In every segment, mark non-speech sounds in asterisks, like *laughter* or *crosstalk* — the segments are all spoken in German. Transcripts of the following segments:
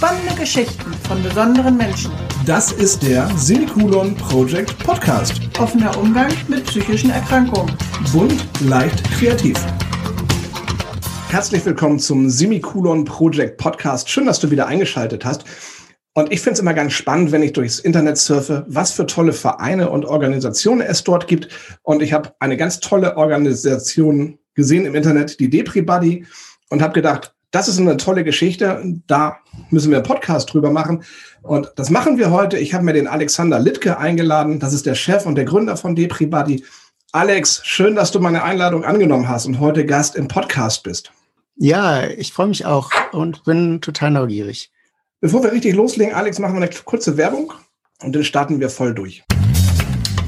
Spannende Geschichten von besonderen Menschen. Das ist der Semikolon Project Podcast. Offener Umgang mit psychischen Erkrankungen. Bunt, leicht, kreativ. Herzlich willkommen zum Semikolon Project Podcast. Schön, dass du wieder eingeschaltet hast. Und ich finde es immer ganz spannend, wenn ich durchs Internet surfe, was für tolle Vereine und Organisationen es dort gibt. Und ich habe eine ganz tolle Organisation gesehen im Internet, die Depri Buddy, und habe gedacht, das ist eine tolle Geschichte. Da müssen wir einen Podcast drüber machen. Und das machen wir heute. Ich habe mir den Alexander Littke eingeladen. Das ist der Chef und der Gründer von Depri Buddy. Alex, schön, dass du meine Einladung angenommen hast und heute Gast im Podcast bist. Ja, ich freue mich auch und bin total neugierig. Bevor wir richtig loslegen, Alex, machen wir eine kurze Werbung und dann starten wir voll durch.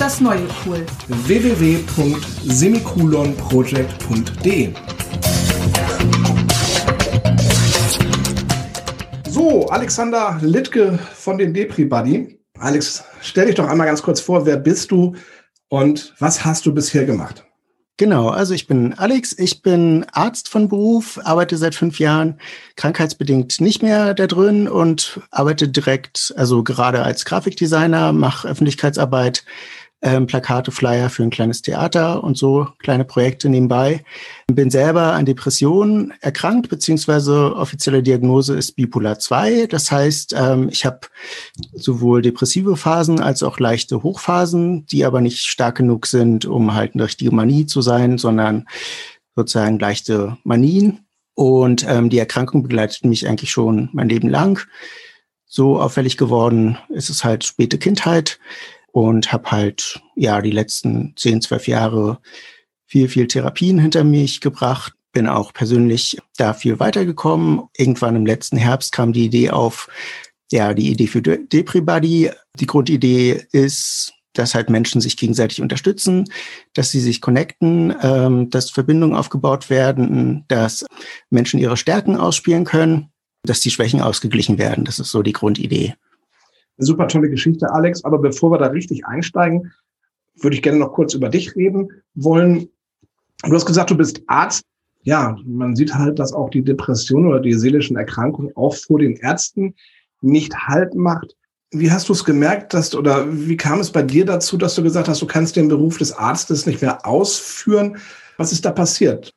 ist das neue cool. www.semikolonproject.de So, Alexander Littke von den Depri Buddy. Alex, stell dich doch einmal ganz kurz vor, wer bist du und was hast du bisher gemacht? Genau, also ich bin Alex, ich bin Arzt von Beruf, arbeite seit fünf Jahren krankheitsbedingt nicht mehr da drin und arbeite direkt, also gerade als Grafikdesigner, mache Öffentlichkeitsarbeit, ähm, Plakate, Flyer für ein kleines Theater und so kleine Projekte nebenbei. Bin selber an Depressionen erkrankt, beziehungsweise offizielle Diagnose ist Bipolar 2. Das heißt, ähm, ich habe sowohl depressive Phasen als auch leichte Hochphasen, die aber nicht stark genug sind, um halt eine richtige Manie zu sein, sondern sozusagen leichte Manien. Und ähm, die Erkrankung begleitet mich eigentlich schon mein Leben lang. So auffällig geworden ist es halt späte Kindheit und habe halt ja die letzten zehn, zwölf Jahre viel, viel Therapien hinter mich gebracht. Bin auch persönlich da viel weitergekommen. Irgendwann im letzten Herbst kam die Idee auf, ja, die Idee für Depribody. Die Grundidee ist, dass halt Menschen sich gegenseitig unterstützen, dass sie sich connecten, ähm, dass Verbindungen aufgebaut werden, dass Menschen ihre Stärken ausspielen können, dass die Schwächen ausgeglichen werden. Das ist so die Grundidee super tolle Geschichte, Alex. Aber bevor wir da richtig einsteigen, würde ich gerne noch kurz über dich reden wollen. Du hast gesagt, du bist Arzt. Ja, man sieht halt, dass auch die Depression oder die seelischen Erkrankungen auch vor den Ärzten nicht Halt macht. Wie hast du es gemerkt, dass oder wie kam es bei dir dazu, dass du gesagt hast, du kannst den Beruf des Arztes nicht mehr ausführen? Was ist da passiert?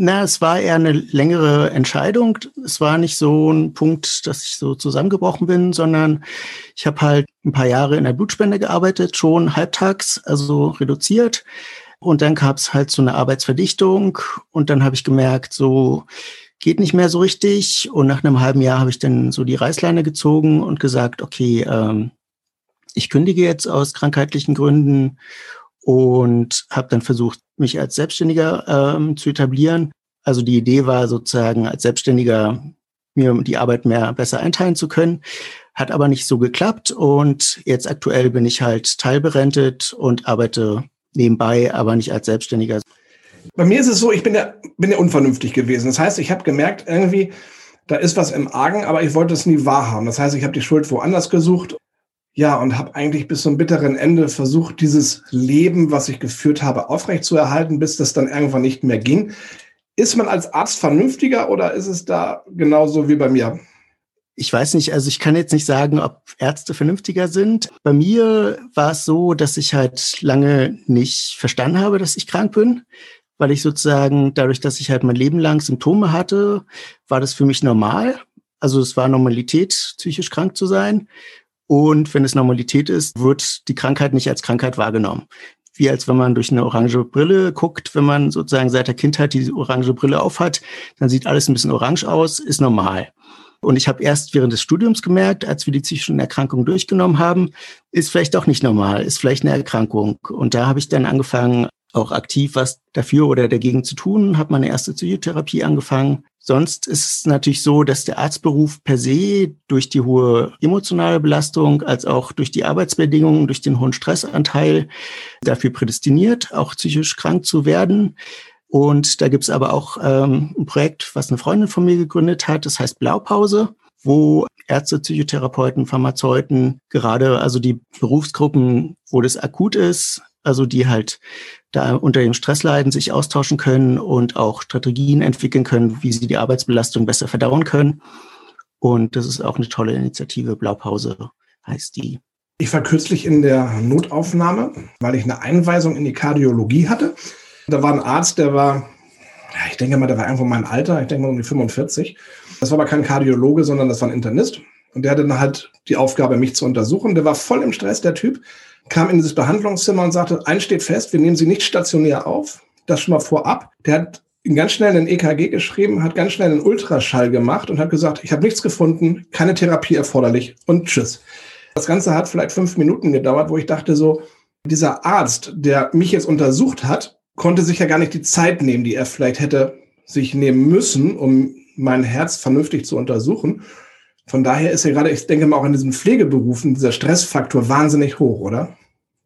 Na, es war eher eine längere Entscheidung. Es war nicht so ein Punkt, dass ich so zusammengebrochen bin, sondern ich habe halt ein paar Jahre in der Blutspende gearbeitet, schon halbtags, also reduziert. Und dann gab es halt so eine Arbeitsverdichtung und dann habe ich gemerkt, so geht nicht mehr so richtig. Und nach einem halben Jahr habe ich dann so die Reißleine gezogen und gesagt, okay, ähm, ich kündige jetzt aus krankheitlichen Gründen und habe dann versucht, mich als Selbstständiger ähm, zu etablieren. Also die Idee war sozusagen als Selbstständiger mir die Arbeit mehr besser einteilen zu können, hat aber nicht so geklappt und jetzt aktuell bin ich halt teilberentet und arbeite nebenbei, aber nicht als Selbstständiger. Bei mir ist es so, ich bin ja, bin ja unvernünftig gewesen. Das heißt, ich habe gemerkt, irgendwie, da ist was im Argen, aber ich wollte es nie wahrhaben. Das heißt, ich habe die Schuld woanders gesucht ja, und habe eigentlich bis zum bitteren Ende versucht, dieses Leben, was ich geführt habe, aufrechtzuerhalten, bis das dann irgendwann nicht mehr ging. Ist man als Arzt vernünftiger oder ist es da genauso wie bei mir? Ich weiß nicht, also ich kann jetzt nicht sagen, ob Ärzte vernünftiger sind. Bei mir war es so, dass ich halt lange nicht verstanden habe, dass ich krank bin, weil ich sozusagen dadurch, dass ich halt mein Leben lang Symptome hatte, war das für mich normal. Also es war Normalität, psychisch krank zu sein. Und wenn es Normalität ist, wird die Krankheit nicht als Krankheit wahrgenommen. Wie als wenn man durch eine orange Brille guckt, wenn man sozusagen seit der Kindheit diese orange Brille aufhat, dann sieht alles ein bisschen orange aus, ist normal. Und ich habe erst während des Studiums gemerkt, als wir die psychischen Erkrankungen durchgenommen haben, ist vielleicht doch nicht normal, ist vielleicht eine Erkrankung. Und da habe ich dann angefangen, auch aktiv was dafür oder dagegen zu tun, habe meine erste Psychotherapie angefangen. Sonst ist es natürlich so, dass der Arztberuf per se durch die hohe emotionale Belastung als auch durch die Arbeitsbedingungen, durch den hohen Stressanteil dafür prädestiniert, auch psychisch krank zu werden. Und da gibt's aber auch ähm, ein Projekt, was eine Freundin von mir gegründet hat, das heißt Blaupause, wo Ärzte, Psychotherapeuten, Pharmazeuten, gerade also die Berufsgruppen, wo das akut ist, also die halt da unter dem Stress leiden, sich austauschen können und auch Strategien entwickeln können, wie sie die Arbeitsbelastung besser verdauen können. Und das ist auch eine tolle Initiative. Blaupause heißt die. Ich war kürzlich in der Notaufnahme, weil ich eine Einweisung in die Kardiologie hatte. Da war ein Arzt, der war, ich denke mal, der war irgendwo mein Alter, ich denke mal um die 45. Das war aber kein Kardiologe, sondern das war ein Internist. Und der hatte dann halt die Aufgabe, mich zu untersuchen. Der war voll im Stress, der Typ kam in dieses Behandlungszimmer und sagte, eins steht fest, wir nehmen Sie nicht stationär auf. Das schon mal vorab. Der hat ganz schnell ein EKG geschrieben, hat ganz schnell einen Ultraschall gemacht und hat gesagt, ich habe nichts gefunden, keine Therapie erforderlich und tschüss. Das Ganze hat vielleicht fünf Minuten gedauert, wo ich dachte so, dieser Arzt, der mich jetzt untersucht hat, konnte sich ja gar nicht die Zeit nehmen, die er vielleicht hätte sich nehmen müssen, um mein Herz vernünftig zu untersuchen. Von daher ist ja gerade, ich denke mal auch in diesen Pflegeberufen, dieser Stressfaktor wahnsinnig hoch, oder?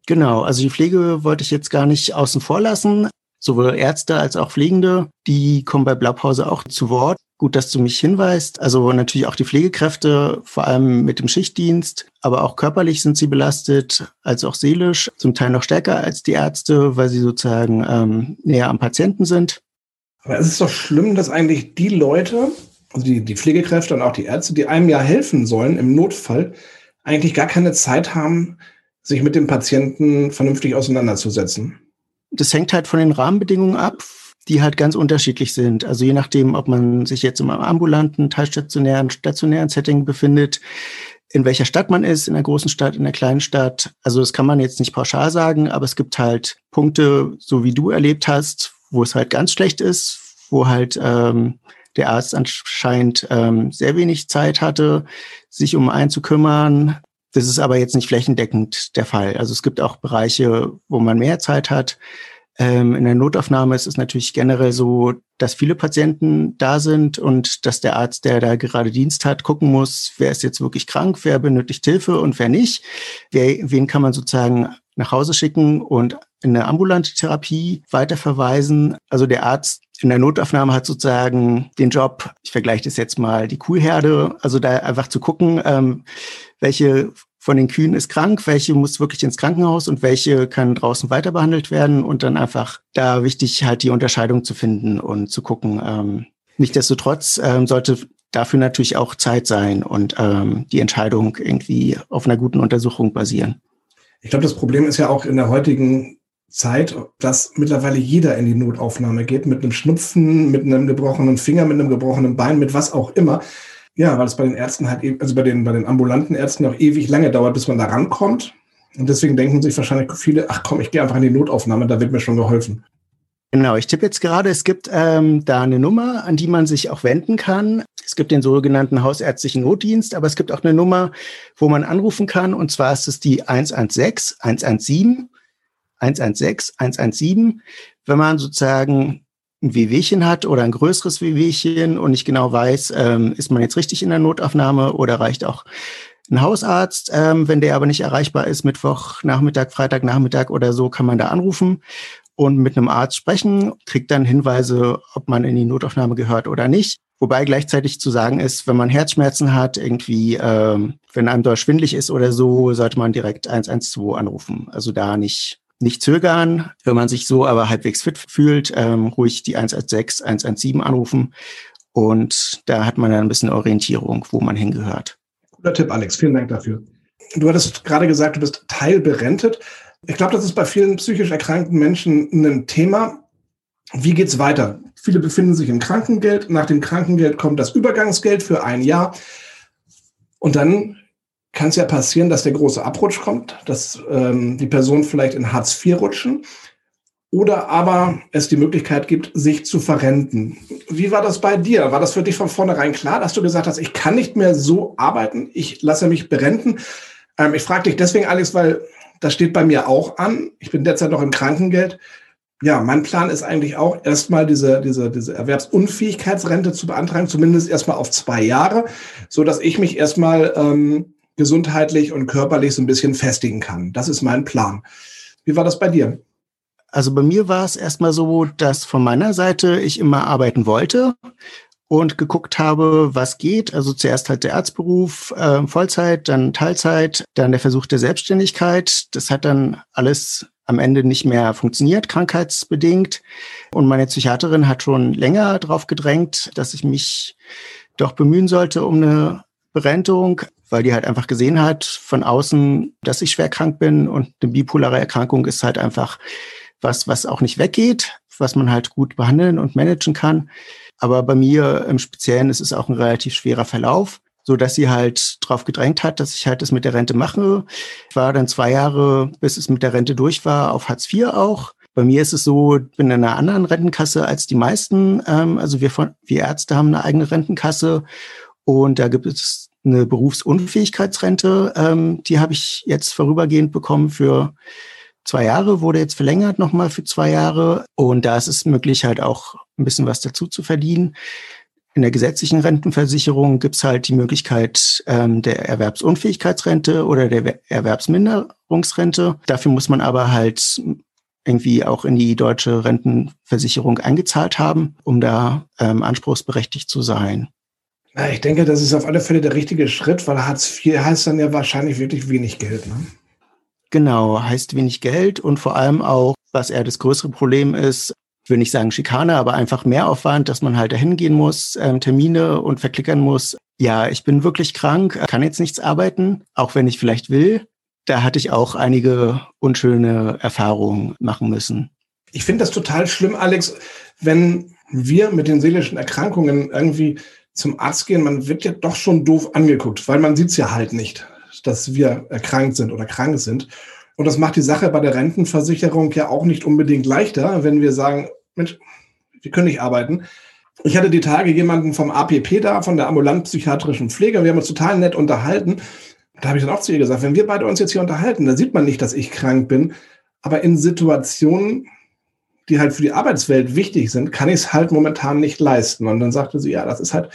Genau, also die Pflege wollte ich jetzt gar nicht außen vor lassen. Sowohl Ärzte als auch Pflegende, die kommen bei Blaupause auch zu Wort. Gut, dass du mich hinweist. Also natürlich auch die Pflegekräfte, vor allem mit dem Schichtdienst, aber auch körperlich sind sie belastet, als auch seelisch, zum Teil noch stärker als die Ärzte, weil sie sozusagen ähm, näher am Patienten sind. Aber es ist doch schlimm, dass eigentlich die Leute, also die, die Pflegekräfte und auch die Ärzte, die einem ja helfen sollen im Notfall, eigentlich gar keine Zeit haben, sich mit dem Patienten vernünftig auseinanderzusetzen. Das hängt halt von den Rahmenbedingungen ab, die halt ganz unterschiedlich sind. Also je nachdem, ob man sich jetzt im ambulanten, teilstationären, stationären Setting befindet, in welcher Stadt man ist, in der großen Stadt, in der kleinen Stadt. Also das kann man jetzt nicht pauschal sagen, aber es gibt halt Punkte, so wie du erlebt hast, wo es halt ganz schlecht ist, wo halt ähm, der Arzt anscheinend ähm, sehr wenig Zeit hatte, sich um einen zu kümmern. Das ist aber jetzt nicht flächendeckend der Fall. Also es gibt auch Bereiche, wo man mehr Zeit hat. Ähm, in der Notaufnahme ist es natürlich generell so, dass viele Patienten da sind und dass der Arzt, der da gerade Dienst hat, gucken muss, wer ist jetzt wirklich krank, wer benötigt Hilfe und wer nicht. Wer, wen kann man sozusagen nach Hause schicken und in eine ambulante Therapie weiterverweisen. Also der Arzt in der Notaufnahme hat sozusagen den Job, ich vergleiche das jetzt mal, die Kuhherde, also da einfach zu gucken, ähm, welche von den Kühen ist krank, welche muss wirklich ins Krankenhaus und welche kann draußen weiter behandelt werden und dann einfach da wichtig halt die Unterscheidung zu finden und zu gucken. Ähm, Nichtsdestotrotz ähm, sollte dafür natürlich auch Zeit sein und ähm, die Entscheidung irgendwie auf einer guten Untersuchung basieren. Ich glaube, das Problem ist ja auch in der heutigen Zeit, dass mittlerweile jeder in die Notaufnahme geht, mit einem Schnupfen, mit einem gebrochenen Finger, mit einem gebrochenen Bein, mit was auch immer. Ja, weil es bei den Ärzten halt, e-, also bei den, bei den ambulanten Ärzten auch ewig lange dauert, bis man da rankommt. Und deswegen denken sich wahrscheinlich viele, ach komm, ich gehe einfach in die Notaufnahme, da wird mir schon geholfen. Genau, ich tippe jetzt gerade, es gibt ähm, da eine Nummer, an die man sich auch wenden kann. Es gibt den sogenannten hausärztlichen Notdienst, aber es gibt auch eine Nummer, wo man anrufen kann. Und zwar ist es die 116 117 116, 117, wenn man sozusagen ein Wehwehchen hat oder ein größeres Wehwehchen und nicht genau weiß, ähm, ist man jetzt richtig in der Notaufnahme oder reicht auch ein Hausarzt, ähm, wenn der aber nicht erreichbar ist, Mittwoch, Nachmittag, Freitag, Nachmittag oder so, kann man da anrufen und mit einem Arzt sprechen, kriegt dann Hinweise, ob man in die Notaufnahme gehört oder nicht. Wobei gleichzeitig zu sagen ist, wenn man Herzschmerzen hat, irgendwie, ähm, wenn einem da schwindlig ist oder so, sollte man direkt 112 anrufen. Also da nicht nicht zögern, wenn man sich so aber halbwegs fit fühlt, ähm, ruhig die 116, 117 anrufen. Und da hat man dann ein bisschen Orientierung, wo man hingehört. Guter Tipp, Alex. Vielen Dank dafür. Du hattest gerade gesagt, du bist teilberentet. Ich glaube, das ist bei vielen psychisch erkrankten Menschen ein Thema. Wie geht's weiter? Viele befinden sich im Krankengeld. Nach dem Krankengeld kommt das Übergangsgeld für ein Jahr. Und dann kann es ja passieren, dass der große Abrutsch kommt, dass ähm, die Person vielleicht in Hartz IV rutschen oder aber es die Möglichkeit gibt, sich zu verrenten. Wie war das bei dir? War das für dich von vornherein klar, dass du gesagt hast, ich kann nicht mehr so arbeiten, ich lasse mich berenten? Ähm, ich frage dich deswegen, Alex, weil das steht bei mir auch an. Ich bin derzeit noch im Krankengeld. Ja, mein Plan ist eigentlich auch erstmal diese, diese, diese Erwerbsunfähigkeitsrente zu beantragen, zumindest erstmal auf zwei Jahre, so dass ich mich erstmal ähm, gesundheitlich und körperlich so ein bisschen festigen kann. Das ist mein Plan. Wie war das bei dir? Also bei mir war es erstmal so, dass von meiner Seite ich immer arbeiten wollte und geguckt habe, was geht. Also zuerst halt der Arztberuf, äh, Vollzeit, dann Teilzeit, dann der Versuch der Selbstständigkeit. Das hat dann alles am Ende nicht mehr funktioniert, krankheitsbedingt. Und meine Psychiaterin hat schon länger darauf gedrängt, dass ich mich doch bemühen sollte um eine Berentung, weil die halt einfach gesehen hat von außen, dass ich schwer krank bin und eine bipolare Erkrankung ist halt einfach was, was auch nicht weggeht, was man halt gut behandeln und managen kann. Aber bei mir im Speziellen ist es auch ein relativ schwerer Verlauf so dass sie halt drauf gedrängt hat, dass ich halt das mit der Rente mache. Ich war dann zwei Jahre, bis es mit der Rente durch war, auf Hartz IV auch. Bei mir ist es so, ich bin in einer anderen Rentenkasse als die meisten. Ähm, also wir, von, wir Ärzte haben eine eigene Rentenkasse und da gibt es eine Berufsunfähigkeitsrente. Ähm, die habe ich jetzt vorübergehend bekommen für zwei Jahre, wurde jetzt verlängert nochmal für zwei Jahre. Und da ist es möglich, halt auch ein bisschen was dazu zu verdienen. In der gesetzlichen Rentenversicherung gibt es halt die Möglichkeit ähm, der Erwerbsunfähigkeitsrente oder der Erwerbsminderungsrente. Dafür muss man aber halt irgendwie auch in die deutsche Rentenversicherung eingezahlt haben, um da ähm, anspruchsberechtigt zu sein. Ja, ich denke, das ist auf alle Fälle der richtige Schritt, weil Hartz IV heißt dann ja wahrscheinlich wirklich wenig Geld. Ne? Genau, heißt wenig Geld und vor allem auch, was eher das größere Problem ist, ich will nicht sagen Schikane, aber einfach Mehraufwand, dass man halt dahin gehen muss, ähm, Termine und verklickern muss. Ja, ich bin wirklich krank, kann jetzt nichts arbeiten, auch wenn ich vielleicht will. Da hatte ich auch einige unschöne Erfahrungen machen müssen. Ich finde das total schlimm, Alex, wenn wir mit den seelischen Erkrankungen irgendwie zum Arzt gehen, man wird ja doch schon doof angeguckt, weil man sieht es ja halt nicht, dass wir erkrankt sind oder krank sind. Und das macht die Sache bei der Rentenversicherung ja auch nicht unbedingt leichter, wenn wir sagen, Mensch, wir können nicht arbeiten. Ich hatte die Tage jemanden vom APP da, von der ambulant-psychiatrischen Pflege. Wir haben uns total nett unterhalten. Da habe ich dann auch zu ihr gesagt, wenn wir beide uns jetzt hier unterhalten, dann sieht man nicht, dass ich krank bin. Aber in Situationen, die halt für die Arbeitswelt wichtig sind, kann ich es halt momentan nicht leisten. Und dann sagte sie, ja, das ist halt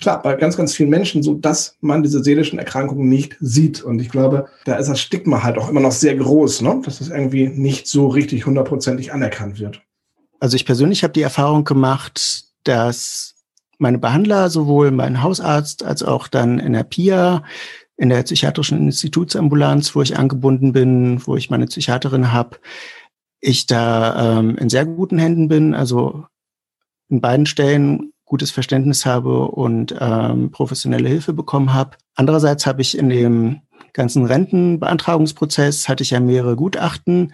klar, bei ganz, ganz vielen Menschen so, dass man diese seelischen Erkrankungen nicht sieht. Und ich glaube, da ist das Stigma halt auch immer noch sehr groß, ne? dass das irgendwie nicht so richtig hundertprozentig anerkannt wird. Also ich persönlich habe die Erfahrung gemacht, dass meine Behandler, sowohl mein Hausarzt als auch dann in der PIA, in der psychiatrischen Institutsambulanz, wo ich angebunden bin, wo ich meine Psychiaterin habe, ich da ähm, in sehr guten Händen bin. Also in beiden Stellen gutes Verständnis habe und ähm, professionelle Hilfe bekommen habe. Andererseits habe ich in dem ganzen Rentenbeantragungsprozess hatte ich ja mehrere Gutachten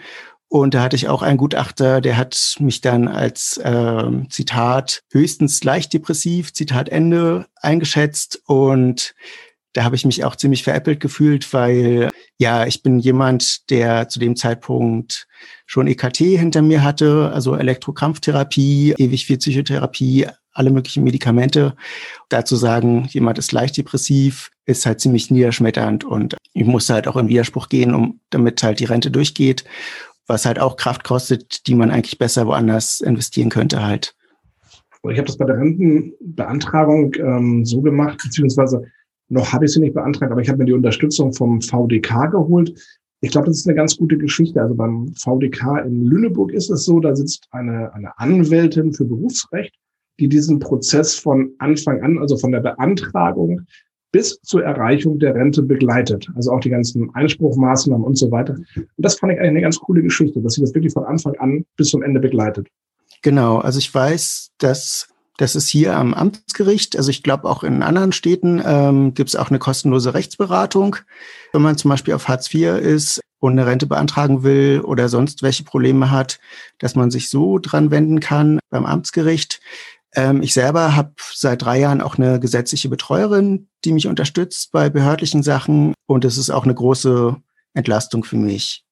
und da hatte ich auch einen Gutachter, der hat mich dann als äh, Zitat höchstens leicht depressiv, Zitat Ende, eingeschätzt und da habe ich mich auch ziemlich veräppelt gefühlt, weil ja, ich bin jemand, der zu dem Zeitpunkt schon EKT hinter mir hatte, also Elektrokrampftherapie, ewig viel Psychotherapie, alle möglichen Medikamente. Dazu sagen, jemand ist leicht depressiv, ist halt ziemlich niederschmetternd und ich musste halt auch in Widerspruch gehen, um damit halt die Rente durchgeht, was halt auch Kraft kostet, die man eigentlich besser woanders investieren könnte halt. Ich habe das bei der Rentenbeantragung ähm, so gemacht, beziehungsweise noch habe ich sie nicht beantragt, aber ich habe mir die Unterstützung vom VDK geholt. Ich glaube, das ist eine ganz gute Geschichte. Also beim VDK in Lüneburg ist es so, da sitzt eine, eine Anwältin für Berufsrecht die diesen Prozess von Anfang an, also von der Beantragung bis zur Erreichung der Rente begleitet. Also auch die ganzen Einspruchmaßnahmen und so weiter. Und das fand ich eigentlich eine ganz coole Geschichte, dass sie das wirklich von Anfang an bis zum Ende begleitet. Genau, also ich weiß, dass das ist hier am Amtsgericht. Also ich glaube, auch in anderen Städten ähm, gibt es auch eine kostenlose Rechtsberatung. Wenn man zum Beispiel auf Hartz IV ist und eine Rente beantragen will oder sonst welche Probleme hat, dass man sich so dran wenden kann beim Amtsgericht. Ähm, ich selber habe seit drei Jahren auch eine gesetzliche Betreuerin, die mich unterstützt bei behördlichen Sachen. Und es ist auch eine große Entlastung für mich.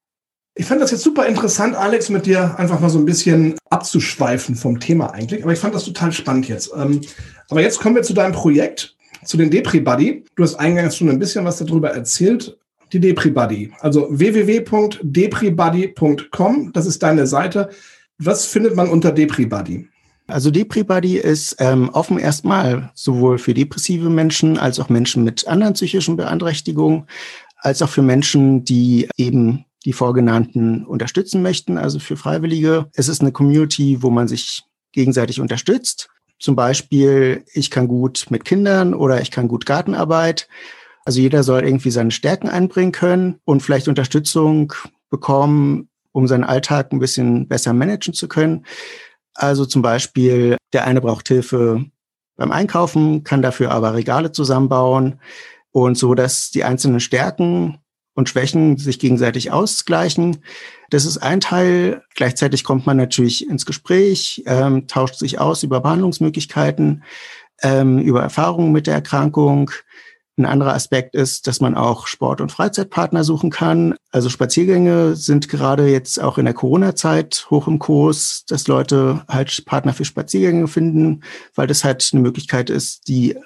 Ich fand das jetzt super interessant, Alex, mit dir einfach mal so ein bisschen abzuschweifen vom Thema eigentlich. Aber ich fand das total spannend jetzt. Ähm, aber jetzt kommen wir zu deinem Projekt, zu den Depri-Buddy. Du hast eingangs schon ein bisschen was darüber erzählt. Die Depri-Buddy, also www.depribuddy.com, das ist deine Seite. Was findet man unter DepriBuddy? Also DepriBuddy ist ähm, offen erstmal sowohl für depressive Menschen als auch Menschen mit anderen psychischen Beeinträchtigungen, als auch für Menschen, die eben die Vorgenannten unterstützen möchten, also für Freiwillige. Es ist eine Community, wo man sich gegenseitig unterstützt. Zum Beispiel, ich kann gut mit Kindern oder ich kann gut Gartenarbeit. Also jeder soll irgendwie seine Stärken einbringen können und vielleicht Unterstützung bekommen, um seinen Alltag ein bisschen besser managen zu können. Also zum Beispiel, der eine braucht Hilfe beim Einkaufen, kann dafür aber Regale zusammenbauen und so, dass die einzelnen Stärken und Schwächen sich gegenseitig ausgleichen. Das ist ein Teil. Gleichzeitig kommt man natürlich ins Gespräch, ähm, tauscht sich aus über Behandlungsmöglichkeiten, ähm, über Erfahrungen mit der Erkrankung. Ein anderer Aspekt ist, dass man auch Sport- und Freizeitpartner suchen kann. Also Spaziergänge sind gerade jetzt auch in der Corona-Zeit hoch im Kurs, dass Leute halt Partner für Spaziergänge finden, weil das halt eine Möglichkeit ist, die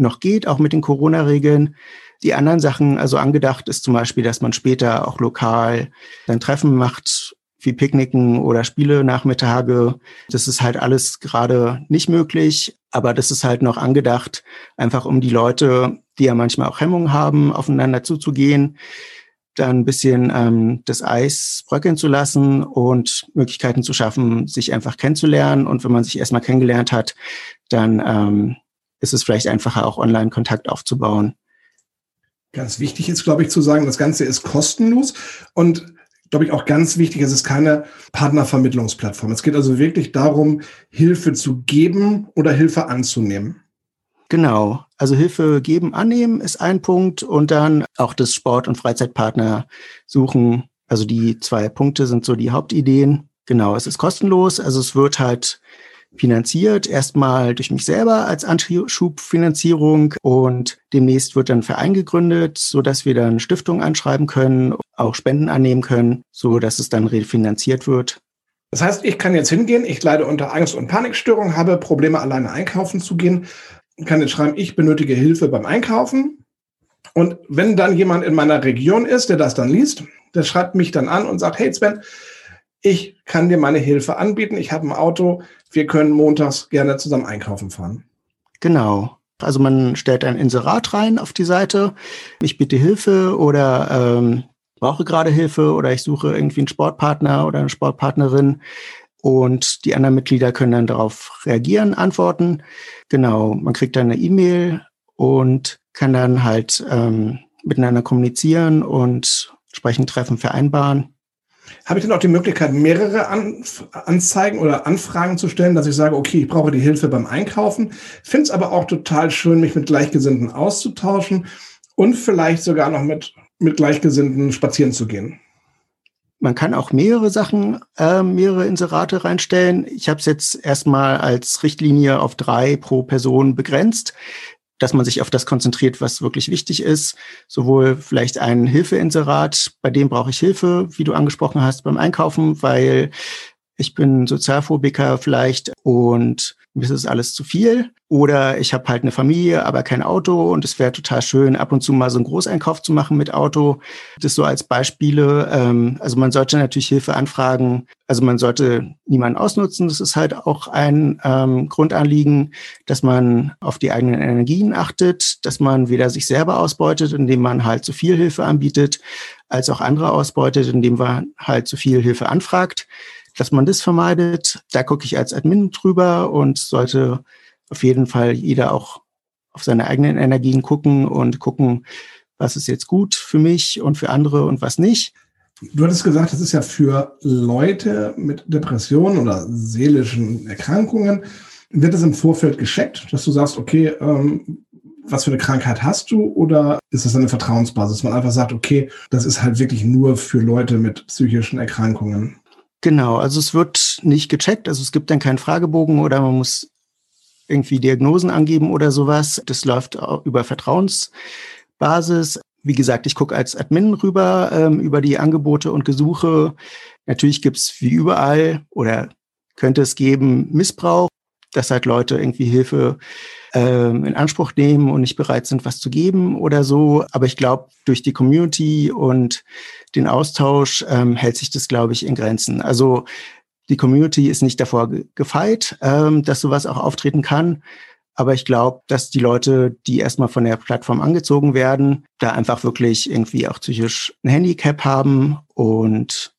noch geht, auch mit den Corona-Regeln. Die anderen Sachen, also angedacht ist zum Beispiel, dass man später auch lokal dann Treffen macht, wie Picknicken oder Spiele Nachmittage. Das ist halt alles gerade nicht möglich, aber das ist halt noch angedacht, einfach um die Leute, die ja manchmal auch Hemmungen haben, aufeinander zuzugehen, dann ein bisschen ähm, das Eis bröckeln zu lassen und Möglichkeiten zu schaffen, sich einfach kennenzulernen. Und wenn man sich erstmal kennengelernt hat, dann ähm, ist es vielleicht einfacher, auch online Kontakt aufzubauen. Ganz wichtig ist, glaube ich, zu sagen, das Ganze ist kostenlos und glaube ich, auch ganz wichtig, es ist keine Partnervermittlungsplattform. Es geht also wirklich darum, Hilfe zu geben oder Hilfe anzunehmen. Genau. Also Hilfe geben, annehmen ist ein Punkt und dann auch das Sport- und Freizeitpartner suchen. Also die zwei Punkte sind so die Hauptideen. Genau, es ist kostenlos. Also es wird halt finanziert, erstmal durch mich selber als Anschubfinanzierung und demnächst wird dann ein Verein gegründet, so dass wir dann Stiftungen anschreiben können, auch Spenden annehmen können, so dass es dann refinanziert wird. Das heißt, ich kann jetzt hingehen, ich leide unter Angst- und Panikstörung, habe Probleme, alleine einkaufen zu gehen, kann jetzt schreiben, ich benötige Hilfe beim Einkaufen. Und wenn dann jemand in meiner Region ist, der das dann liest, der schreibt mich dann an und sagt, hey Sven, ich kann dir meine Hilfe anbieten, ich habe ein Auto, wir können montags gerne zusammen einkaufen fahren. Genau. Also man stellt ein Inserat rein auf die Seite. Ich bitte Hilfe oder ähm, brauche gerade Hilfe oder ich suche irgendwie einen Sportpartner oder eine Sportpartnerin. Und die anderen Mitglieder können dann darauf reagieren, antworten. Genau, man kriegt dann eine E-Mail und kann dann halt ähm, miteinander kommunizieren und entsprechend Treffen vereinbaren. Habe ich dann auch die Möglichkeit, mehrere Anf Anzeigen oder Anfragen zu stellen, dass ich sage, okay, ich brauche die Hilfe beim Einkaufen, finde es aber auch total schön, mich mit Gleichgesinnten auszutauschen und vielleicht sogar noch mit, mit Gleichgesinnten spazieren zu gehen. Man kann auch mehrere Sachen, äh, mehrere Inserate reinstellen. Ich habe es jetzt erstmal als Richtlinie auf drei pro Person begrenzt dass man sich auf das konzentriert, was wirklich wichtig ist. Sowohl vielleicht ein Hilfeinserat, bei dem brauche ich Hilfe, wie du angesprochen hast, beim Einkaufen, weil ich bin Sozialphobiker vielleicht und mir ist es alles zu viel. Oder ich habe halt eine Familie, aber kein Auto und es wäre total schön, ab und zu mal so einen Großeinkauf zu machen mit Auto. Das so als Beispiele. Ähm, also man sollte natürlich Hilfe anfragen. Also man sollte niemanden ausnutzen. Das ist halt auch ein ähm, Grundanliegen, dass man auf die eigenen Energien achtet, dass man weder sich selber ausbeutet, indem man halt zu viel Hilfe anbietet, als auch andere ausbeutet, indem man halt zu viel Hilfe anfragt dass man das vermeidet. Da gucke ich als Admin drüber und sollte auf jeden Fall jeder auch auf seine eigenen Energien gucken und gucken, was ist jetzt gut für mich und für andere und was nicht. Du hattest gesagt, das ist ja für Leute mit Depressionen oder seelischen Erkrankungen. Wird das im Vorfeld gescheckt, dass du sagst, okay, ähm, was für eine Krankheit hast du? Oder ist das eine Vertrauensbasis, dass man einfach sagt, okay, das ist halt wirklich nur für Leute mit psychischen Erkrankungen? Genau, also es wird nicht gecheckt, also es gibt dann keinen Fragebogen oder man muss irgendwie Diagnosen angeben oder sowas. Das läuft über Vertrauensbasis. Wie gesagt, ich gucke als Admin rüber ähm, über die Angebote und Gesuche. Natürlich gibt's wie überall oder könnte es geben Missbrauch, dass halt Leute irgendwie Hilfe ähm, in Anspruch nehmen und nicht bereit sind, was zu geben oder so. Aber ich glaube, durch die Community und den Austausch ähm, hält sich das, glaube ich, in Grenzen. Also Die Community ist nicht davor gefeit, ähm, dass sowas auch auftreten kann. Aber ich glaube, dass die Leute, die erstmal von der Plattform angezogen werden, da einfach wirklich irgendwie auch psychisch ein Handicap haben und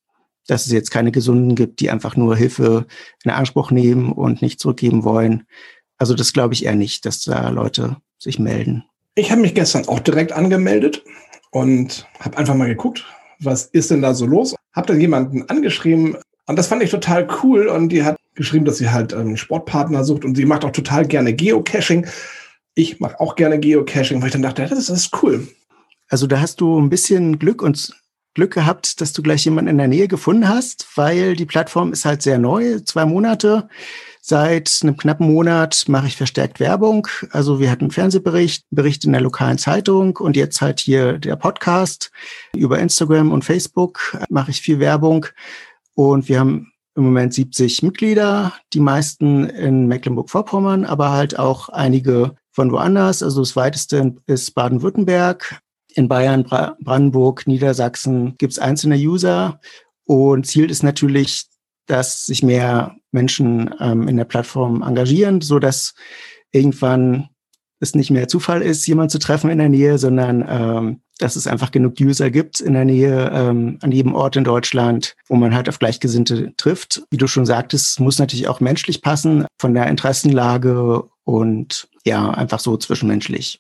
dass es jetzt keine Gesunden gibt, die einfach nur Hilfe in Anspruch nehmen und nicht zurückgeben wollen. Also das glaube ich eher nicht, dass da Leute sich melden. Ich habe mich gestern auch direkt angemeldet und habe einfach mal geguckt, was ist denn da so los? Habe dann jemanden angeschrieben und das fand ich total cool und die hat geschrieben, dass sie halt einen Sportpartner sucht und sie macht auch total gerne Geocaching. Ich mache auch gerne Geocaching, weil ich dann dachte, das ist cool. Also da hast du ein bisschen Glück und Glück gehabt, dass du gleich jemanden in der Nähe gefunden hast, weil die Plattform ist halt sehr neu, zwei Monate. Seit einem knappen Monat mache ich verstärkt Werbung. Also wir hatten einen Fernsehbericht, Bericht in der lokalen Zeitung und jetzt halt hier der Podcast. Über Instagram und Facebook mache ich viel Werbung. Und wir haben im Moment 70 Mitglieder, die meisten in Mecklenburg-Vorpommern, aber halt auch einige von woanders. Also das weiteste ist Baden-Württemberg. In Bayern, Bra Brandenburg, Niedersachsen gibt es einzelne User. Und Ziel ist natürlich, dass sich mehr Menschen ähm, in der Plattform engagieren, so dass irgendwann es nicht mehr Zufall ist, jemanden zu treffen in der Nähe, sondern ähm, dass es einfach genug User gibt in der Nähe, ähm, an jedem Ort in Deutschland, wo man halt auf Gleichgesinnte trifft. Wie du schon sagtest, muss natürlich auch menschlich passen, von der Interessenlage und ja, einfach so zwischenmenschlich.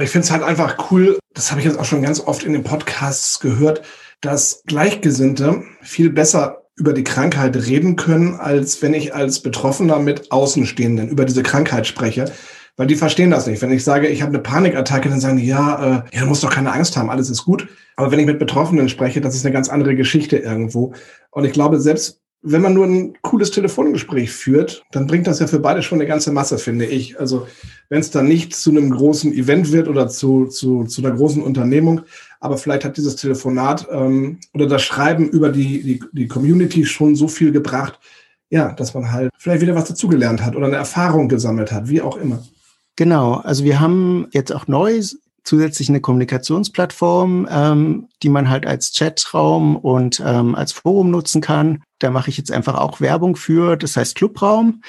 Ich finde es halt einfach cool, das habe ich jetzt auch schon ganz oft in den Podcasts gehört, dass Gleichgesinnte viel besser über die Krankheit reden können, als wenn ich als Betroffener mit Außenstehenden über diese Krankheit spreche. Weil die verstehen das nicht. Wenn ich sage, ich habe eine Panikattacke, dann sagen die, ja, äh, ja, du musst doch keine Angst haben, alles ist gut. Aber wenn ich mit Betroffenen spreche, das ist eine ganz andere Geschichte irgendwo. Und ich glaube, selbst wenn man nur ein cooles Telefongespräch führt, dann bringt das ja für beide schon eine ganze Masse, finde ich. Also wenn es dann nicht zu einem großen Event wird oder zu, zu, zu einer großen Unternehmung, aber vielleicht hat dieses Telefonat ähm, oder das Schreiben über die, die, die Community schon so viel gebracht, ja, dass man halt vielleicht wieder was dazugelernt hat oder eine Erfahrung gesammelt hat, wie auch immer. Genau, also wir haben jetzt auch neu zusätzlich eine Kommunikationsplattform, ähm, die man halt als Chatraum und ähm, als Forum nutzen kann. Da mache ich jetzt einfach auch Werbung für. Das heißt Clubraum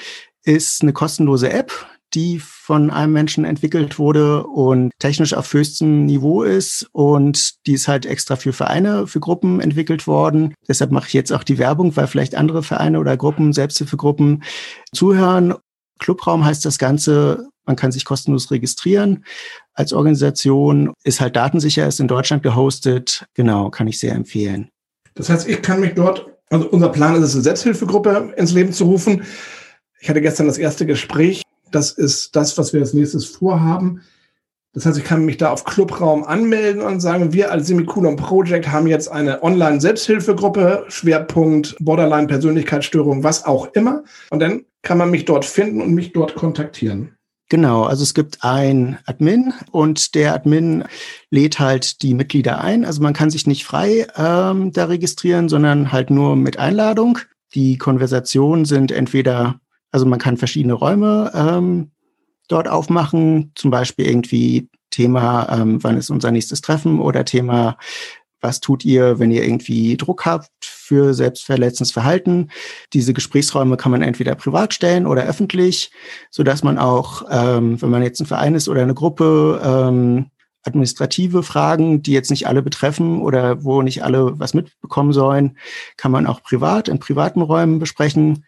ist eine kostenlose App, die von einem Menschen entwickelt wurde und technisch auf höchstem Niveau ist. Und die ist halt extra für Vereine, für Gruppen entwickelt worden. Deshalb mache ich jetzt auch die Werbung, weil vielleicht andere Vereine oder Gruppen, Selbsthilfegruppen zuhören. Clubraum heißt das Ganze man kann sich kostenlos registrieren als Organisation, ist halt datensicher, ist in Deutschland gehostet. Genau, kann ich sehr empfehlen. Das heißt, ich kann mich dort, also unser Plan ist es, eine Selbsthilfegruppe ins Leben zu rufen. Ich hatte gestern das erste Gespräch. Das ist das, was wir als nächstes vorhaben. Das heißt, ich kann mich da auf Clubraum anmelden und sagen, wir als Semikolon Project haben jetzt eine Online-Selbsthilfegruppe, Schwerpunkt Borderline, Persönlichkeitsstörung, was auch immer. Und dann kann man mich dort finden und mich dort kontaktieren. Genau, also es gibt ein Admin und der Admin lädt halt die Mitglieder ein. Also man kann sich nicht frei ähm, da registrieren, sondern halt nur mit Einladung. Die Konversationen sind entweder, also man kann verschiedene Räume ähm, dort aufmachen, zum Beispiel irgendwie Thema, ähm, wann ist unser nächstes Treffen oder Thema, was tut ihr, wenn ihr irgendwie Druck habt für selbstverletzendes Verhalten? Diese Gesprächsräume kann man entweder privat stellen oder öffentlich, so dass man auch, ähm, wenn man jetzt ein Verein ist oder eine Gruppe, ähm, administrative Fragen, die jetzt nicht alle betreffen oder wo nicht alle was mitbekommen sollen, kann man auch privat in privaten Räumen besprechen,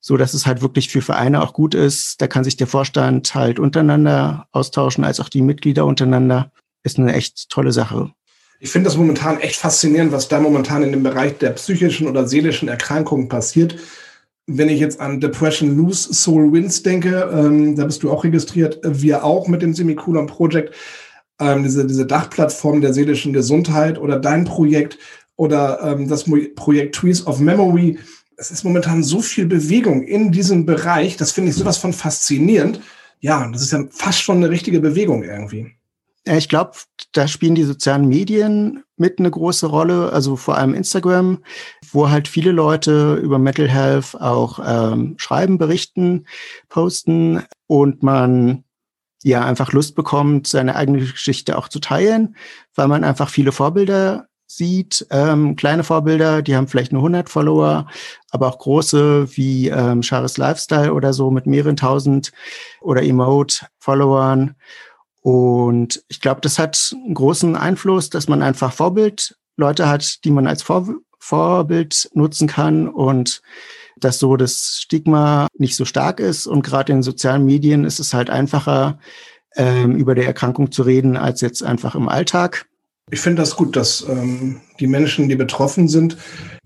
so dass es halt wirklich für Vereine auch gut ist. Da kann sich der Vorstand halt untereinander austauschen, als auch die Mitglieder untereinander. Ist eine echt tolle Sache. Ich finde das momentan echt faszinierend, was da momentan in dem Bereich der psychischen oder seelischen Erkrankungen passiert. Wenn ich jetzt an Depression Lose Soul Wins denke, ähm, da bist du auch registriert, wir auch mit dem Semikolon Project, ähm, diese, diese Dachplattform der seelischen Gesundheit oder dein Projekt oder ähm, das Projekt Trees of Memory. Es ist momentan so viel Bewegung in diesem Bereich, das finde ich sowas von faszinierend. Ja, das ist ja fast schon eine richtige Bewegung irgendwie. Ich glaube, da spielen die sozialen Medien mit eine große Rolle, also vor allem Instagram, wo halt viele Leute über Mental Health auch ähm, schreiben, berichten, posten und man ja einfach Lust bekommt, seine eigene Geschichte auch zu teilen, weil man einfach viele Vorbilder sieht. Ähm, kleine Vorbilder, die haben vielleicht nur 100 Follower, aber auch große wie ähm, Charis Lifestyle oder so mit mehreren tausend oder Emote-Followern. Und ich glaube, das hat einen großen Einfluss, dass man einfach Vorbild Leute hat, die man als Vor Vorbild nutzen kann und dass so das Stigma nicht so stark ist. Und gerade in sozialen Medien ist es halt einfacher, ähm, über die Erkrankung zu reden, als jetzt einfach im Alltag. Ich finde das gut, dass ähm, die Menschen, die betroffen sind,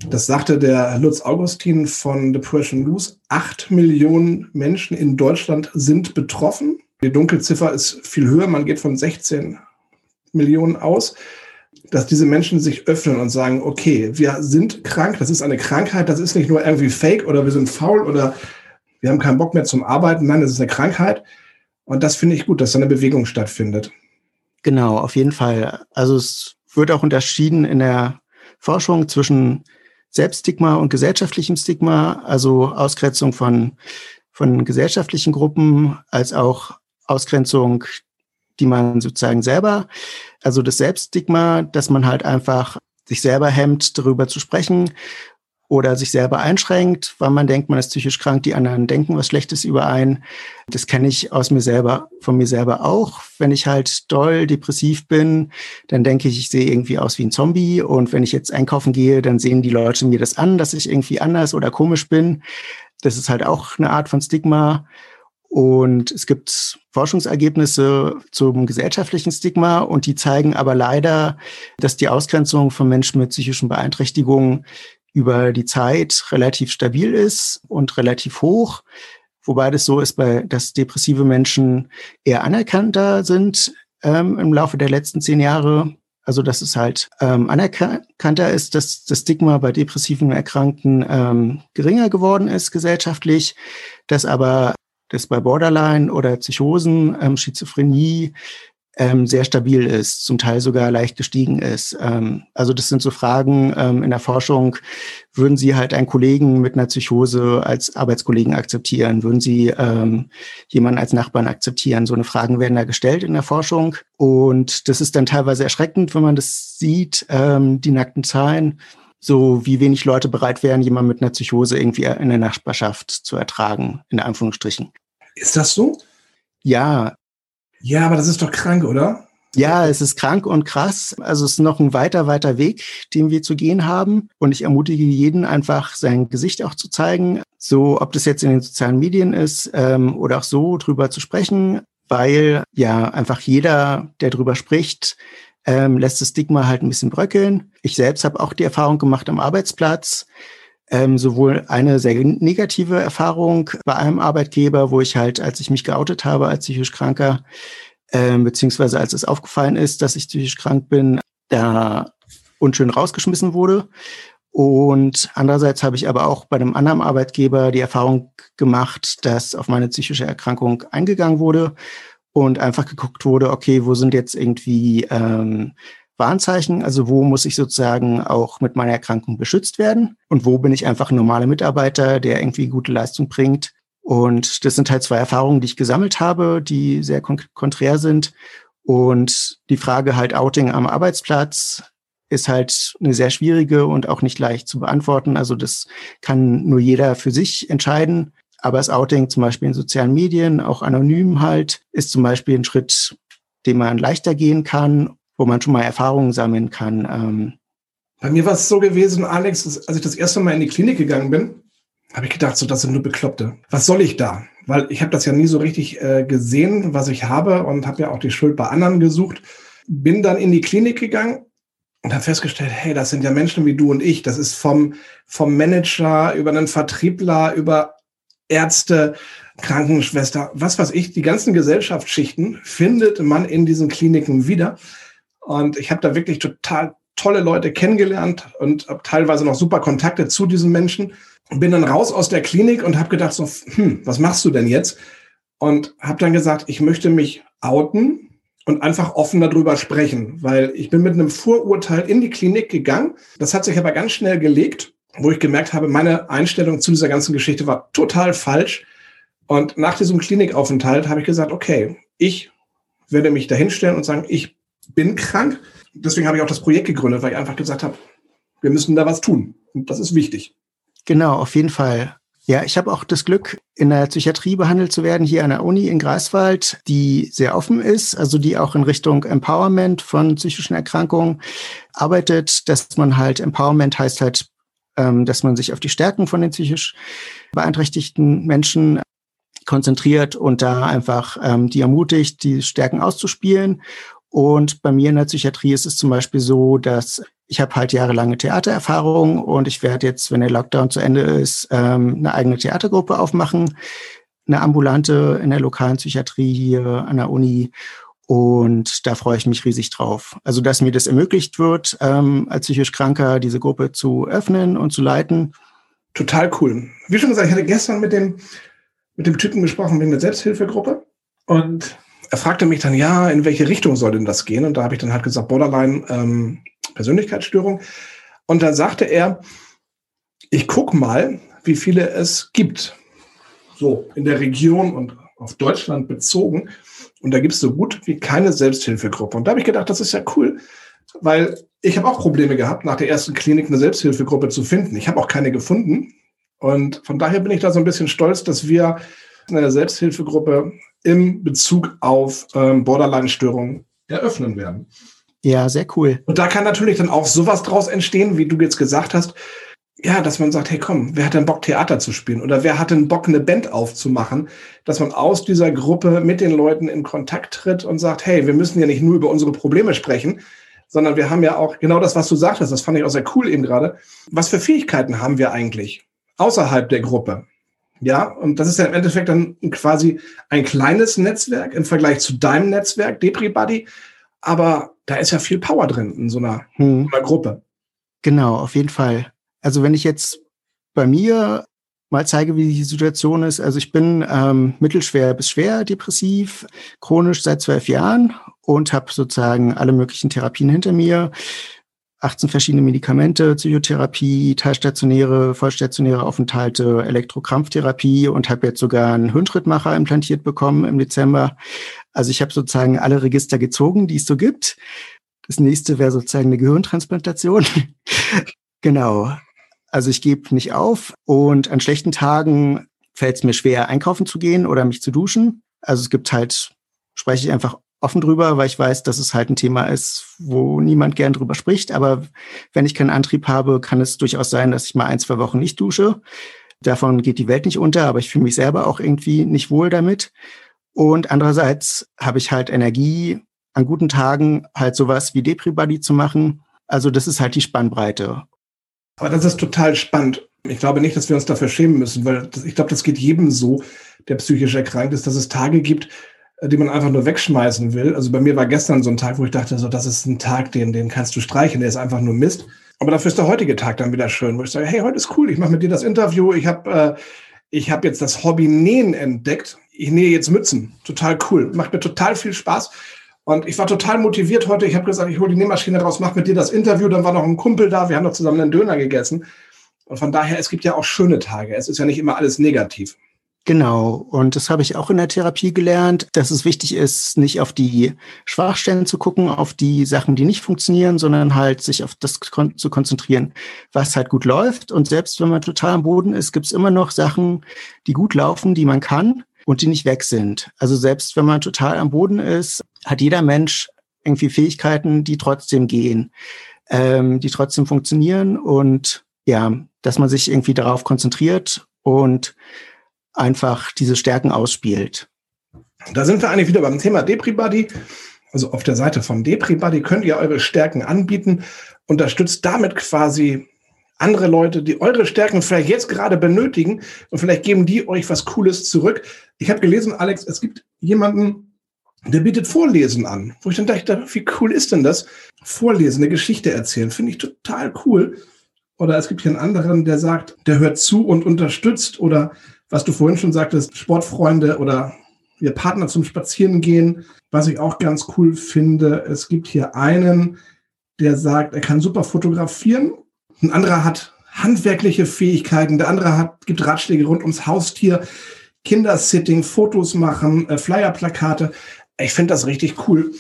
das sagte der Lutz Augustin von Depression News, acht Millionen Menschen in Deutschland sind betroffen. Die Dunkelziffer ist viel höher, man geht von 16 Millionen aus, dass diese Menschen sich öffnen und sagen, okay, wir sind krank, das ist eine Krankheit, das ist nicht nur irgendwie fake oder wir sind faul oder wir haben keinen Bock mehr zum Arbeiten, nein, das ist eine Krankheit. Und das finde ich gut, dass da eine Bewegung stattfindet. Genau, auf jeden Fall. Also es wird auch unterschieden in der Forschung zwischen Selbststigma und gesellschaftlichem Stigma, also Ausgrenzung von, von gesellschaftlichen Gruppen, als auch Ausgrenzung, die man sozusagen selber, also das Selbststigma, dass man halt einfach sich selber hemmt, darüber zu sprechen oder sich selber einschränkt, weil man denkt, man ist psychisch krank, die anderen denken was Schlechtes über einen. Das kenne ich aus mir selber, von mir selber auch. Wenn ich halt doll depressiv bin, dann denke ich, ich sehe irgendwie aus wie ein Zombie. Und wenn ich jetzt einkaufen gehe, dann sehen die Leute mir das an, dass ich irgendwie anders oder komisch bin. Das ist halt auch eine Art von Stigma. Und es gibt Forschungsergebnisse zum gesellschaftlichen Stigma und die zeigen aber leider, dass die Ausgrenzung von Menschen mit psychischen Beeinträchtigungen über die Zeit relativ stabil ist und relativ hoch. Wobei das so ist, dass depressive Menschen eher anerkannter sind ähm, im Laufe der letzten zehn Jahre. Also dass es halt ähm, anerkannter ist, dass das Stigma bei depressiven Erkrankten ähm, geringer geworden ist gesellschaftlich, dass aber das bei Borderline oder Psychosen, ähm, Schizophrenie ähm, sehr stabil ist, zum Teil sogar leicht gestiegen ist. Ähm, also das sind so Fragen ähm, in der Forschung. Würden Sie halt einen Kollegen mit einer Psychose als Arbeitskollegen akzeptieren? Würden Sie ähm, jemanden als Nachbarn akzeptieren? So eine Fragen werden da gestellt in der Forschung. Und das ist dann teilweise erschreckend, wenn man das sieht, ähm, die nackten Zahlen so wie wenig Leute bereit wären, jemanden mit einer Psychose irgendwie in der Nachbarschaft zu ertragen, in Anführungsstrichen. Ist das so? Ja, ja, aber das ist doch krank, oder? Ja, es ist krank und krass. Also es ist noch ein weiter, weiter Weg, den wir zu gehen haben. Und ich ermutige jeden einfach, sein Gesicht auch zu zeigen. So, ob das jetzt in den sozialen Medien ist ähm, oder auch so drüber zu sprechen, weil ja einfach jeder, der drüber spricht, ähm, lässt das Stigma halt ein bisschen bröckeln. Ich selbst habe auch die Erfahrung gemacht am Arbeitsplatz. Ähm, sowohl eine sehr negative Erfahrung bei einem Arbeitgeber, wo ich halt, als ich mich geoutet habe als psychisch Kranker, ähm, beziehungsweise als es aufgefallen ist, dass ich psychisch krank bin, da unschön rausgeschmissen wurde. Und andererseits habe ich aber auch bei einem anderen Arbeitgeber die Erfahrung gemacht, dass auf meine psychische Erkrankung eingegangen wurde und einfach geguckt wurde, okay, wo sind jetzt irgendwie ähm, Warnzeichen, also wo muss ich sozusagen auch mit meiner Erkrankung beschützt werden und wo bin ich einfach ein normaler Mitarbeiter, der irgendwie gute Leistung bringt. Und das sind halt zwei Erfahrungen, die ich gesammelt habe, die sehr kon konträr sind. Und die Frage halt Outing am Arbeitsplatz ist halt eine sehr schwierige und auch nicht leicht zu beantworten. Also das kann nur jeder für sich entscheiden. Aber das Outing zum Beispiel in sozialen Medien, auch anonym halt, ist zum Beispiel ein Schritt, den man leichter gehen kann wo man schon mal Erfahrungen sammeln kann. Ähm. Bei mir war es so gewesen, Alex, als ich das erste Mal in die Klinik gegangen bin, habe ich gedacht, so das sind nur Bekloppte. Was soll ich da? Weil ich habe das ja nie so richtig äh, gesehen, was ich habe und habe ja auch die Schuld bei anderen gesucht. Bin dann in die Klinik gegangen und habe festgestellt, hey, das sind ja Menschen wie du und ich. Das ist vom, vom Manager über einen Vertriebler, über Ärzte, Krankenschwester, was weiß ich, die ganzen Gesellschaftsschichten findet man in diesen Kliniken wieder. Und ich habe da wirklich total tolle Leute kennengelernt und habe teilweise noch super Kontakte zu diesen Menschen. Bin dann raus aus der Klinik und habe gedacht so, hm, was machst du denn jetzt? Und habe dann gesagt, ich möchte mich outen und einfach offen darüber sprechen, weil ich bin mit einem Vorurteil in die Klinik gegangen. Das hat sich aber ganz schnell gelegt, wo ich gemerkt habe, meine Einstellung zu dieser ganzen Geschichte war total falsch. Und nach diesem Klinikaufenthalt habe ich gesagt, okay, ich werde mich dahinstellen und sagen, ich bin krank. Deswegen habe ich auch das Projekt gegründet, weil ich einfach gesagt habe, wir müssen da was tun. Und das ist wichtig. Genau, auf jeden Fall. Ja, ich habe auch das Glück, in der Psychiatrie behandelt zu werden, hier an der Uni in Greifswald, die sehr offen ist, also die auch in Richtung Empowerment von psychischen Erkrankungen arbeitet, dass man halt, Empowerment heißt halt, dass man sich auf die Stärken von den psychisch beeinträchtigten Menschen konzentriert und da einfach ähm, die ermutigt, die Stärken auszuspielen. Und bei mir in der Psychiatrie ist es zum Beispiel so, dass ich habe halt jahrelange Theatererfahrung und ich werde jetzt, wenn der Lockdown zu Ende ist, ähm, eine eigene Theatergruppe aufmachen, eine ambulante in der lokalen Psychiatrie hier an der Uni. Und da freue ich mich riesig drauf. Also, dass mir das ermöglicht wird, ähm, als psychisch Kranker diese Gruppe zu öffnen und zu leiten. Total cool. Wie schon gesagt, ich hatte gestern mit dem, mit dem Typen gesprochen wegen der Selbsthilfegruppe. Und er fragte mich dann, ja, in welche Richtung soll denn das gehen? Und da habe ich dann halt gesagt, Borderline ähm, Persönlichkeitsstörung. Und dann sagte er, ich guck mal, wie viele es gibt. So in der Region und auf Deutschland bezogen. Und da gibt es so gut wie keine Selbsthilfegruppe. Und da habe ich gedacht, das ist ja cool, weil ich habe auch Probleme gehabt, nach der ersten Klinik eine Selbsthilfegruppe zu finden. Ich habe auch keine gefunden. Und von daher bin ich da so ein bisschen stolz, dass wir eine Selbsthilfegruppe im Bezug auf ähm, Borderline-Störungen eröffnen werden. Ja, sehr cool. Und da kann natürlich dann auch sowas draus entstehen, wie du jetzt gesagt hast. Ja, dass man sagt, hey komm, wer hat denn Bock, Theater zu spielen? Oder wer hat denn Bock, eine Band aufzumachen? Dass man aus dieser Gruppe mit den Leuten in Kontakt tritt und sagt, hey, wir müssen ja nicht nur über unsere Probleme sprechen, sondern wir haben ja auch genau das, was du sagtest, das fand ich auch sehr cool eben gerade. Was für Fähigkeiten haben wir eigentlich außerhalb der Gruppe? Ja, und das ist ja im Endeffekt dann quasi ein kleines Netzwerk im Vergleich zu deinem Netzwerk, Depri Buddy. Aber da ist ja viel Power drin in so einer, hm. so einer Gruppe. Genau, auf jeden Fall. Also wenn ich jetzt bei mir mal zeige, wie die Situation ist. Also ich bin ähm, mittelschwer bis schwer depressiv, chronisch seit zwölf Jahren und habe sozusagen alle möglichen Therapien hinter mir. 18 verschiedene Medikamente, Psychotherapie, teilstationäre, vollstationäre Aufenthalte, Elektrokrampftherapie und habe jetzt sogar einen Hirnschrittmacher implantiert bekommen im Dezember. Also ich habe sozusagen alle Register gezogen, die es so gibt. Das nächste wäre sozusagen eine Gehirntransplantation. *laughs* genau. Also ich gebe nicht auf und an schlechten Tagen fällt es mir schwer, einkaufen zu gehen oder mich zu duschen. Also es gibt halt, spreche ich einfach offen drüber, weil ich weiß, dass es halt ein Thema ist, wo niemand gern drüber spricht. Aber wenn ich keinen Antrieb habe, kann es durchaus sein, dass ich mal ein, zwei Wochen nicht dusche. Davon geht die Welt nicht unter, aber ich fühle mich selber auch irgendwie nicht wohl damit. Und andererseits habe ich halt Energie, an guten Tagen halt sowas wie Depri-Buddy zu machen. Also das ist halt die Spannbreite. Aber das ist total spannend. Ich glaube nicht, dass wir uns dafür schämen müssen, weil das, ich glaube, das geht jedem so, der psychisch erkrankt ist, dass es Tage gibt, äh, die man einfach nur wegschmeißen will. Also bei mir war gestern so ein Tag, wo ich dachte, so, das ist ein Tag, den, den kannst du streichen, der ist einfach nur Mist. Aber dafür ist der heutige Tag dann wieder schön, wo ich sage, hey, heute ist cool, ich mache mit dir das Interview, ich habe äh, hab jetzt das Hobby Nähen entdeckt. Ich nähe jetzt Mützen. Total cool. Macht mir total viel Spaß. Und ich war total motiviert heute. Ich habe gesagt, ich hole die Nähmaschine raus, mache mit dir das Interview. Dann war noch ein Kumpel da. Wir haben noch zusammen einen Döner gegessen. Und von daher, es gibt ja auch schöne Tage. Es ist ja nicht immer alles negativ. Genau. Und das habe ich auch in der Therapie gelernt, dass es wichtig ist, nicht auf die Schwachstellen zu gucken, auf die Sachen, die nicht funktionieren, sondern halt sich auf das kon zu konzentrieren, was halt gut läuft. Und selbst wenn man total am Boden ist, gibt es immer noch Sachen, die gut laufen, die man kann und die nicht weg sind. Also selbst wenn man total am Boden ist, hat jeder Mensch irgendwie Fähigkeiten, die trotzdem gehen, ähm, die trotzdem funktionieren und ja, dass man sich irgendwie darauf konzentriert und einfach diese Stärken ausspielt. Da sind wir eigentlich wieder beim Thema Depri-Buddy. Also auf der Seite von Depri-Buddy könnt ihr eure Stärken anbieten, unterstützt damit quasi andere Leute, die eure Stärken vielleicht jetzt gerade benötigen und vielleicht geben die euch was Cooles zurück. Ich habe gelesen, Alex, es gibt jemanden, der bietet Vorlesen an, wo ich dann dachte, wie cool ist denn das? Vorlesen, eine Geschichte erzählen, finde ich total cool. Oder es gibt hier einen anderen, der sagt, der hört zu und unterstützt oder was du vorhin schon sagtest, Sportfreunde oder ihr Partner zum Spazieren gehen. Was ich auch ganz cool finde, es gibt hier einen, der sagt, er kann super fotografieren. Ein anderer hat handwerkliche Fähigkeiten. Der andere hat, gibt Ratschläge rund ums Haustier, Kindersitting, Fotos machen, äh, Flyerplakate. Ich finde das richtig cool.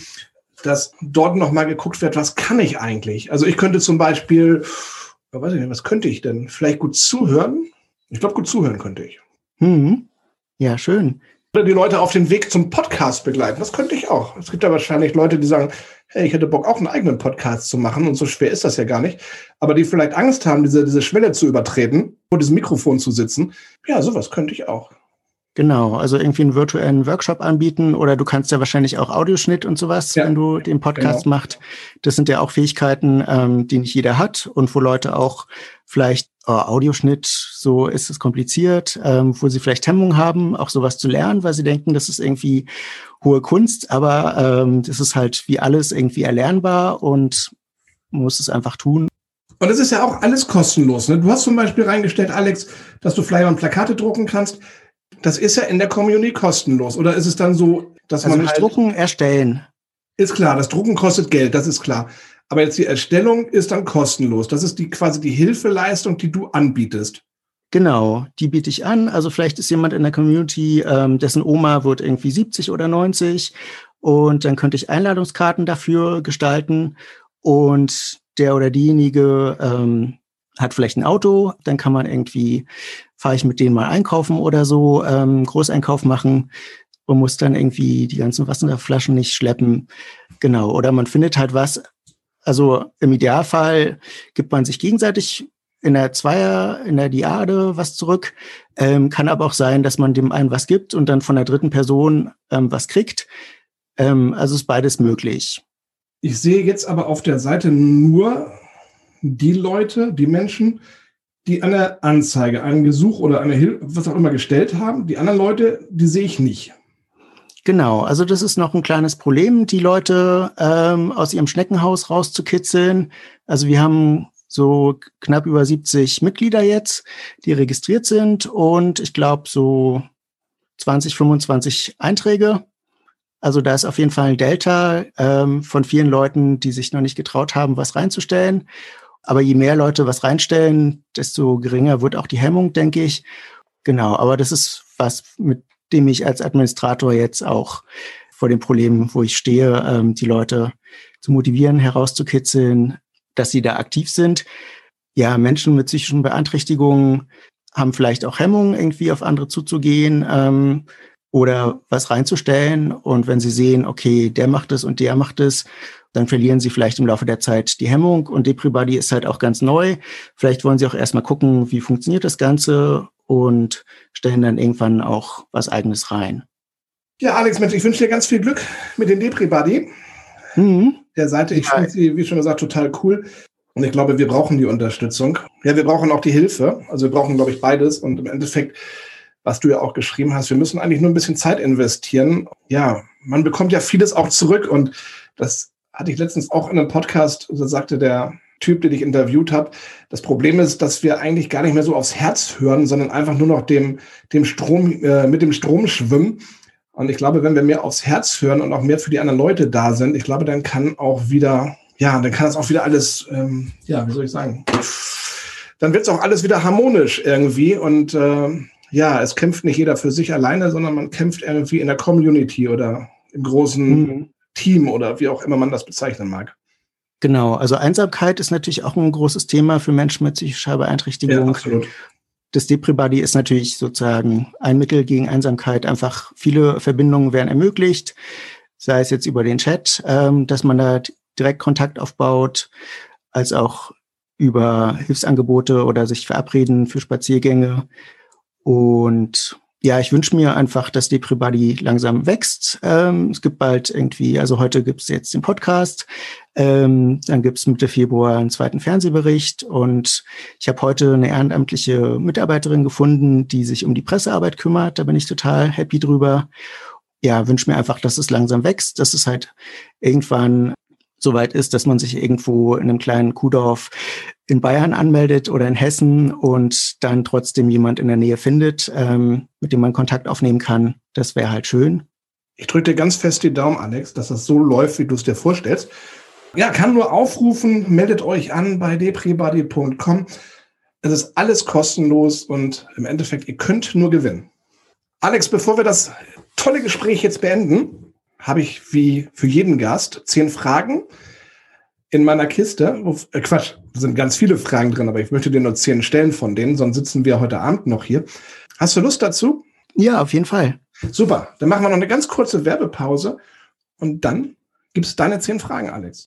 dass dort nochmal geguckt wird, was kann ich eigentlich? Also ich könnte zum Beispiel, weiß ich nicht, was könnte ich denn? Vielleicht gut zuhören? Ich glaube, gut zuhören könnte ich. Mhm. Ja, schön. Oder die Leute auf den Weg zum Podcast begleiten. Das könnte ich auch. Es gibt ja wahrscheinlich Leute, die sagen, hey, ich hätte Bock, auch einen eigenen Podcast zu machen. Und so schwer ist das ja gar nicht. Aber die vielleicht Angst haben, diese, diese Schwelle zu übertreten, vor diesem Mikrofon zu sitzen. Ja, sowas könnte ich auch. Genau, also irgendwie einen virtuellen Workshop anbieten oder du kannst ja wahrscheinlich auch Audioschnitt und sowas, ja, wenn du den Podcast genau. machst. Das sind ja auch Fähigkeiten, ähm, die nicht jeder hat und wo Leute auch vielleicht oh, Audioschnitt, so ist es kompliziert, ähm, wo sie vielleicht Hemmungen haben, auch sowas zu lernen, weil sie denken, das ist irgendwie hohe Kunst, aber ähm, das ist halt wie alles irgendwie erlernbar und muss es einfach tun. Und es ist ja auch alles kostenlos. Ne? Du hast zum Beispiel reingestellt, Alex, dass du Flyer und Plakate drucken kannst. Das ist ja in der Community kostenlos. Oder ist es dann so, dass also man. Halt Drucken erstellen. Ist klar, das Drucken kostet Geld, das ist klar. Aber jetzt die Erstellung ist dann kostenlos. Das ist die quasi die Hilfeleistung, die du anbietest. Genau, die biete ich an. Also vielleicht ist jemand in der Community, ähm, dessen Oma wird irgendwie 70 oder 90 und dann könnte ich Einladungskarten dafür gestalten und der oder diejenige ähm, hat vielleicht ein Auto, dann kann man irgendwie, fahre ich mit denen mal einkaufen oder so, ähm, Großeinkauf machen und muss dann irgendwie die ganzen Wasserflaschen nicht schleppen. Genau. Oder man findet halt was. Also im Idealfall gibt man sich gegenseitig in der Zweier, in der Diade was zurück. Ähm, kann aber auch sein, dass man dem einen was gibt und dann von der dritten Person ähm, was kriegt. Ähm, also ist beides möglich. Ich sehe jetzt aber auf der Seite nur die Leute, die Menschen, die eine Anzeige, einen Gesuch oder eine Hilfe, was auch immer gestellt haben. Die anderen Leute, die sehe ich nicht. Genau, also das ist noch ein kleines Problem, die Leute ähm, aus ihrem Schneckenhaus rauszukitzeln. Also wir haben so knapp über 70 Mitglieder jetzt, die registriert sind und ich glaube so 20, 25 Einträge. Also da ist auf jeden Fall ein Delta ähm, von vielen Leuten, die sich noch nicht getraut haben, was reinzustellen. Aber je mehr Leute was reinstellen, desto geringer wird auch die Hemmung, denke ich. Genau, aber das ist was, mit dem ich als Administrator jetzt auch vor dem Problem, wo ich stehe, ähm, die Leute zu motivieren, herauszukitzeln, dass sie da aktiv sind. Ja, Menschen mit psychischen Beeinträchtigungen haben vielleicht auch Hemmungen, irgendwie auf andere zuzugehen ähm, oder was reinzustellen. Und wenn sie sehen, okay, der macht es und der macht es dann verlieren sie vielleicht im Laufe der Zeit die Hemmung und DepriBuddy ist halt auch ganz neu. Vielleicht wollen sie auch erstmal gucken, wie funktioniert das Ganze und stellen dann irgendwann auch was eigenes rein. Ja, Alex, Mensch, ich wünsche dir ganz viel Glück mit den DepriBuddy. Mhm. Der Seite, ich ja. finde sie, wie schon gesagt, total cool. Und ich glaube, wir brauchen die Unterstützung. Ja, wir brauchen auch die Hilfe. Also wir brauchen, glaube ich, beides. Und im Endeffekt, was du ja auch geschrieben hast, wir müssen eigentlich nur ein bisschen Zeit investieren. Ja, man bekommt ja vieles auch zurück. Und das hatte ich letztens auch in einem Podcast, da sagte der Typ, den ich interviewt habe, das Problem ist, dass wir eigentlich gar nicht mehr so aufs Herz hören, sondern einfach nur noch dem, dem Strom, äh, mit dem Strom schwimmen. Und ich glaube, wenn wir mehr aufs Herz hören und auch mehr für die anderen Leute da sind, ich glaube, dann kann auch wieder, ja, dann kann das auch wieder alles, ähm, ja, wie soll ich sagen, dann wird es auch alles wieder harmonisch irgendwie. Und äh, ja, es kämpft nicht jeder für sich alleine, sondern man kämpft irgendwie in der Community oder im großen mhm. Team oder wie auch immer man das bezeichnen mag. Genau, also Einsamkeit ist natürlich auch ein großes Thema für Menschen mit psychischer Beeinträchtigung. Ja, absolut. Das Depri-Buddy ist natürlich sozusagen ein Mittel gegen Einsamkeit. Einfach viele Verbindungen werden ermöglicht, sei es jetzt über den Chat, ähm, dass man da direkt Kontakt aufbaut, als auch über Hilfsangebote oder sich verabreden für Spaziergänge. Und ja, ich wünsche mir einfach, dass DepriBuddy langsam wächst. Ähm, es gibt bald irgendwie, also heute gibt es jetzt den Podcast, ähm, dann gibt es Mitte Februar einen zweiten Fernsehbericht und ich habe heute eine ehrenamtliche Mitarbeiterin gefunden, die sich um die Pressearbeit kümmert. Da bin ich total happy drüber. Ja, wünsche mir einfach, dass es langsam wächst, dass es halt irgendwann soweit ist, dass man sich irgendwo in einem kleinen Kuhdorf in Bayern anmeldet oder in Hessen und dann trotzdem jemand in der Nähe findet, ähm, mit dem man Kontakt aufnehmen kann. Das wäre halt schön. Ich drücke dir ganz fest die Daumen, Alex, dass das so läuft, wie du es dir vorstellst. Ja, kann nur aufrufen, meldet euch an bei depribody.com. Es ist alles kostenlos und im Endeffekt, ihr könnt nur gewinnen. Alex, bevor wir das tolle Gespräch jetzt beenden, habe ich wie für jeden Gast zehn Fragen in meiner Kiste. Äh, Quatsch, sind ganz viele Fragen drin, aber ich möchte dir nur zehn stellen von denen, sonst sitzen wir heute Abend noch hier. Hast du Lust dazu? Ja, auf jeden Fall. Super, dann machen wir noch eine ganz kurze Werbepause und dann gibt es deine zehn Fragen, Alex.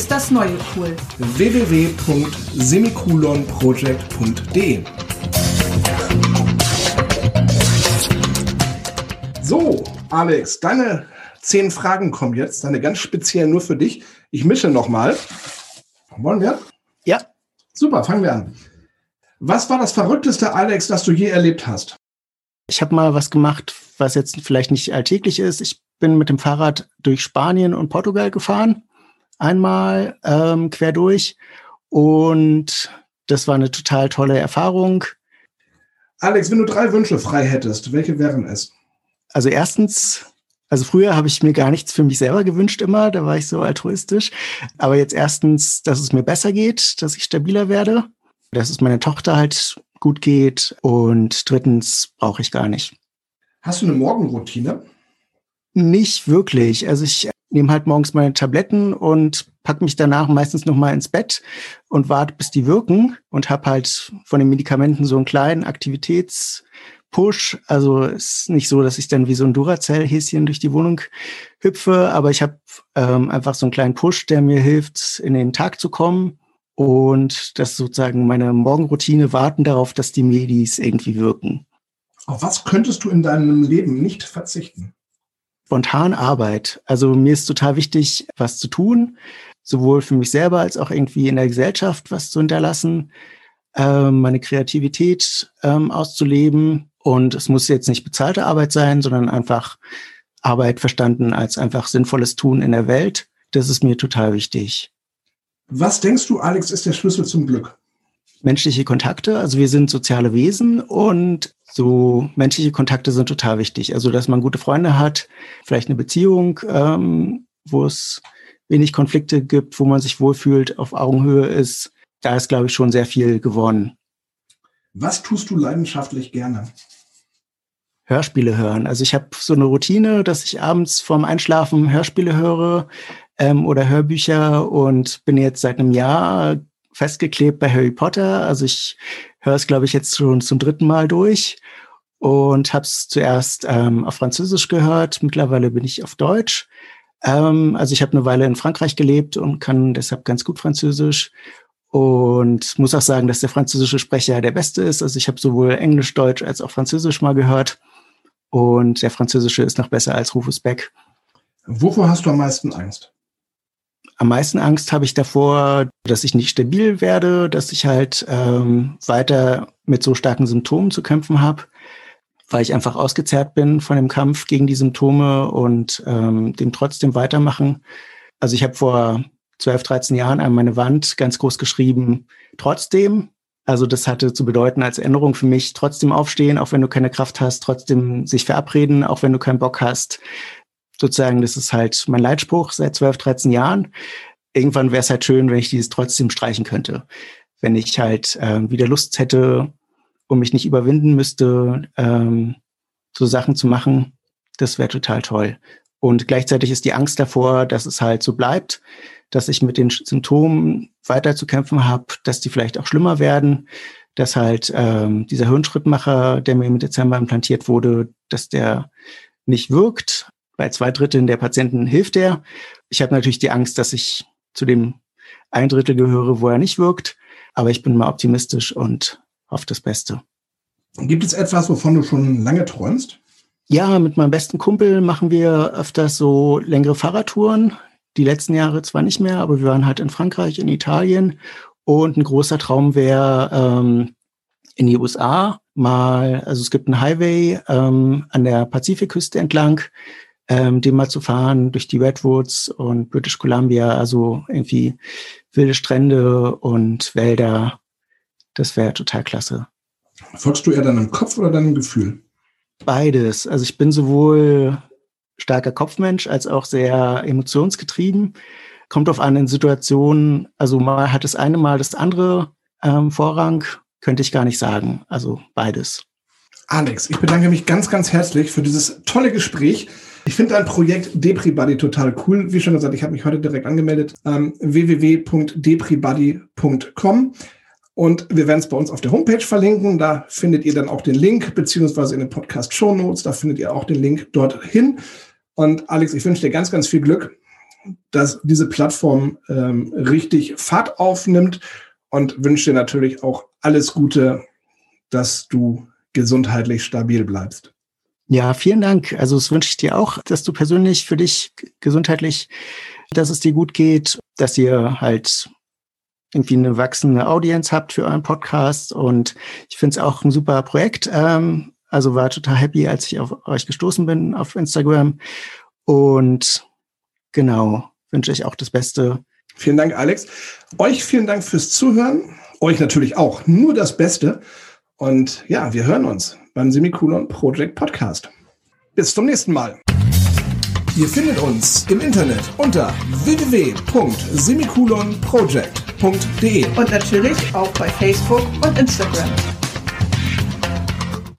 ist das neue cool. www.semikolonproject.de So, Alex, deine zehn Fragen kommen jetzt, deine ganz speziell nur für dich. Ich mische nochmal. Wollen wir? Ja. Super, fangen wir an. Was war das Verrückteste, Alex, das du je erlebt hast? Ich habe mal was gemacht, was jetzt vielleicht nicht alltäglich ist. Ich bin mit dem Fahrrad durch Spanien und Portugal gefahren einmal ähm, quer durch und das war eine total tolle Erfahrung. Alex, wenn du drei Wünsche frei hättest, welche wären es? Also erstens, also früher habe ich mir gar nichts für mich selber gewünscht immer, da war ich so altruistisch. Aber jetzt erstens, dass es mir besser geht, dass ich stabiler werde, dass es meiner Tochter halt gut geht und drittens brauche ich gar nicht. Hast du eine Morgenroutine? Nicht wirklich. Also ich nehme halt morgens meine Tabletten und pack mich danach meistens noch mal ins Bett und warte, bis die wirken und habe halt von den Medikamenten so einen kleinen Aktivitätspush. Also ist nicht so, dass ich dann wie so ein Duracell-Häschen durch die Wohnung hüpfe, aber ich habe ähm, einfach so einen kleinen Push, der mir hilft, in den Tag zu kommen. Und das sozusagen meine Morgenroutine warten darauf, dass die Medis irgendwie wirken. Auf was könntest du in deinem Leben nicht verzichten? Spontan Arbeit. Also mir ist total wichtig, was zu tun, sowohl für mich selber als auch irgendwie in der Gesellschaft was zu hinterlassen, ähm, meine Kreativität ähm, auszuleben. Und es muss jetzt nicht bezahlte Arbeit sein, sondern einfach Arbeit verstanden als einfach sinnvolles Tun in der Welt. Das ist mir total wichtig. Was denkst du, Alex, ist der Schlüssel zum Glück? Menschliche Kontakte. Also wir sind soziale Wesen und so menschliche Kontakte sind total wichtig. Also, dass man gute Freunde hat, vielleicht eine Beziehung, ähm, wo es wenig Konflikte gibt, wo man sich wohlfühlt, auf Augenhöhe ist. Da ist, glaube ich, schon sehr viel gewonnen. Was tust du leidenschaftlich gerne? Hörspiele hören. Also ich habe so eine Routine, dass ich abends vorm Einschlafen Hörspiele höre ähm, oder Hörbücher und bin jetzt seit einem Jahr festgeklebt bei Harry Potter. Also ich höre es, glaube ich, jetzt schon zum dritten Mal durch und habe es zuerst ähm, auf Französisch gehört. Mittlerweile bin ich auf Deutsch. Ähm, also ich habe eine Weile in Frankreich gelebt und kann deshalb ganz gut Französisch und muss auch sagen, dass der französische Sprecher der beste ist. Also ich habe sowohl Englisch, Deutsch als auch Französisch mal gehört und der französische ist noch besser als Rufus Beck. Wovor hast du am meisten Angst? Am meisten Angst habe ich davor, dass ich nicht stabil werde, dass ich halt ähm, weiter mit so starken Symptomen zu kämpfen habe, weil ich einfach ausgezehrt bin von dem Kampf gegen die Symptome und ähm, dem trotzdem weitermachen. Also ich habe vor 12, 13 Jahren an meine Wand ganz groß geschrieben, trotzdem. Also das hatte zu bedeuten als Änderung für mich, trotzdem aufstehen, auch wenn du keine Kraft hast, trotzdem sich verabreden, auch wenn du keinen Bock hast, sozusagen, das ist halt mein Leitspruch seit 12, 13 Jahren. Irgendwann wäre es halt schön, wenn ich dieses trotzdem streichen könnte. Wenn ich halt ähm, wieder Lust hätte und mich nicht überwinden müsste, ähm, so Sachen zu machen, das wäre total toll. Und gleichzeitig ist die Angst davor, dass es halt so bleibt, dass ich mit den Symptomen weiter zu kämpfen habe, dass die vielleicht auch schlimmer werden, dass halt ähm, dieser Hirnschrittmacher, der mir im Dezember implantiert wurde, dass der nicht wirkt, bei zwei Dritteln der Patienten hilft er. Ich habe natürlich die Angst, dass ich zu dem ein Drittel gehöre, wo er nicht wirkt. Aber ich bin mal optimistisch und hoffe das Beste. Gibt es etwas, wovon du schon lange träumst? Ja, mit meinem besten Kumpel machen wir öfters so längere Fahrradtouren. Die letzten Jahre zwar nicht mehr, aber wir waren halt in Frankreich, in Italien. Und ein großer Traum wäre ähm, in die USA mal, also es gibt einen Highway ähm, an der Pazifikküste entlang, ähm, den mal zu fahren durch die Redwoods und British Columbia, also irgendwie wilde Strände und Wälder. Das wäre total klasse. Folgst du eher deinem Kopf oder deinem Gefühl? Beides. Also ich bin sowohl starker Kopfmensch als auch sehr emotionsgetrieben. Kommt auf an in Situationen, also mal hat das eine, mal das andere ähm, Vorrang, könnte ich gar nicht sagen. Also beides. Alex, ich bedanke mich ganz, ganz herzlich für dieses tolle Gespräch. Ich finde dein Projekt DepriBuddy total cool. Wie schon gesagt, ich habe mich heute direkt angemeldet. Ähm, www.depribuddy.com und wir werden es bei uns auf der Homepage verlinken. Da findet ihr dann auch den Link, beziehungsweise in den Podcast Show Notes. Da findet ihr auch den Link dorthin. Und Alex, ich wünsche dir ganz, ganz viel Glück, dass diese Plattform ähm, richtig Fahrt aufnimmt und wünsche dir natürlich auch alles Gute, dass du gesundheitlich stabil bleibst. Ja, vielen Dank. Also das wünsche ich dir auch, dass du persönlich für dich gesundheitlich, dass es dir gut geht, dass ihr halt irgendwie eine wachsende Audience habt für euren Podcast. Und ich finde es auch ein super Projekt. Ähm, also war total happy, als ich auf euch gestoßen bin auf Instagram. Und genau, wünsche ich auch das Beste. Vielen Dank, Alex. Euch vielen Dank fürs Zuhören. Euch natürlich auch. Nur das Beste. Und ja, wir hören uns beim Semikolon Project Podcast. Bis zum nächsten Mal. Ihr findet uns im Internet unter www.semikolonproject.de und natürlich auch bei Facebook und Instagram.